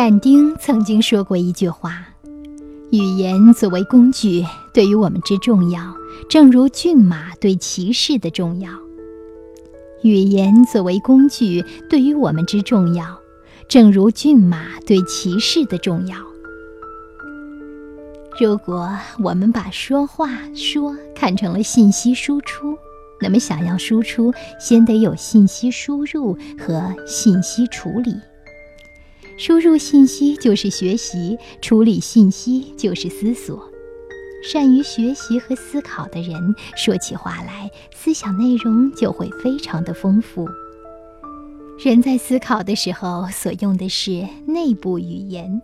但丁曾经说过一句话：“语言作为工具，对于我们之重要，正如骏马对骑士的重要。语言作为工具，对于我们之重要，正如骏马对骑士的重要。如果我们把说话说看成了信息输出，那么想要输出，先得有信息输入和信息处理。”输入信息就是学习，处理信息就是思索。善于学习和思考的人，说起话来，思想内容就会非常的丰富。人在思考的时候，所用的是内部语言，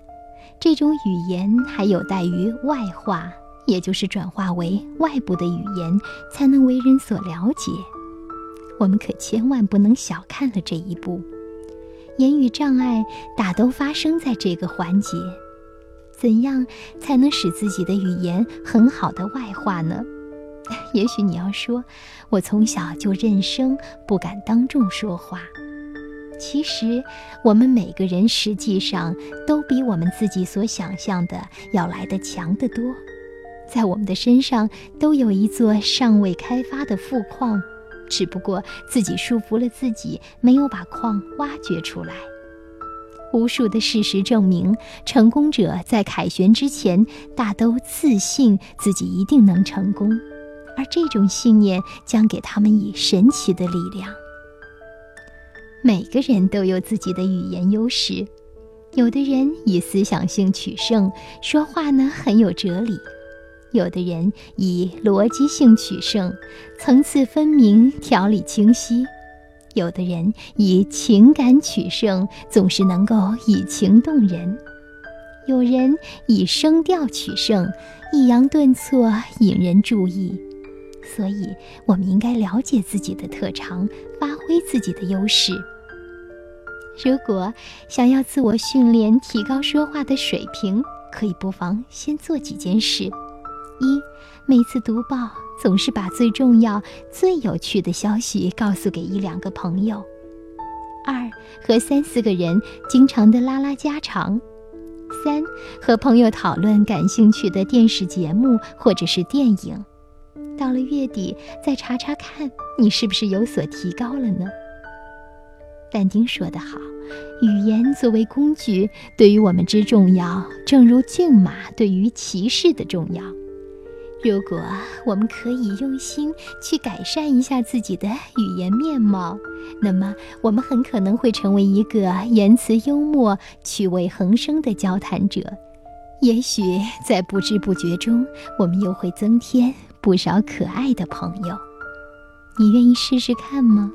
这种语言还有待于外化，也就是转化为外部的语言，才能为人所了解。我们可千万不能小看了这一步。言语障碍大都发生在这个环节，怎样才能使自己的语言很好的外化呢？也许你要说，我从小就认生，不敢当众说话。其实，我们每个人实际上都比我们自己所想象的要来得强得多，在我们的身上都有一座尚未开发的富矿。只不过自己束缚了自己，没有把矿挖掘出来。无数的事实证明，成功者在凯旋之前大都自信自己一定能成功，而这种信念将给他们以神奇的力量。每个人都有自己的语言优势，有的人以思想性取胜，说话呢很有哲理。有的人以逻辑性取胜，层次分明，条理清晰；有的人以情感取胜，总是能够以情动人；有人以声调取胜，抑扬顿挫，引人注意。所以，我们应该了解自己的特长，发挥自己的优势。如果想要自我训练，提高说话的水平，可以不妨先做几件事。一，每次读报总是把最重要、最有趣的消息告诉给一两个朋友。二，和三四个人经常的拉拉家常。三，和朋友讨论感兴趣的电视节目或者是电影。到了月底再查查看，你是不是有所提高了呢？但丁说得好，语言作为工具，对于我们之重要，正如骏马对于骑士的重要。如果我们可以用心去改善一下自己的语言面貌，那么我们很可能会成为一个言辞幽默、趣味横生的交谈者。也许在不知不觉中，我们又会增添不少可爱的朋友。你愿意试试看吗？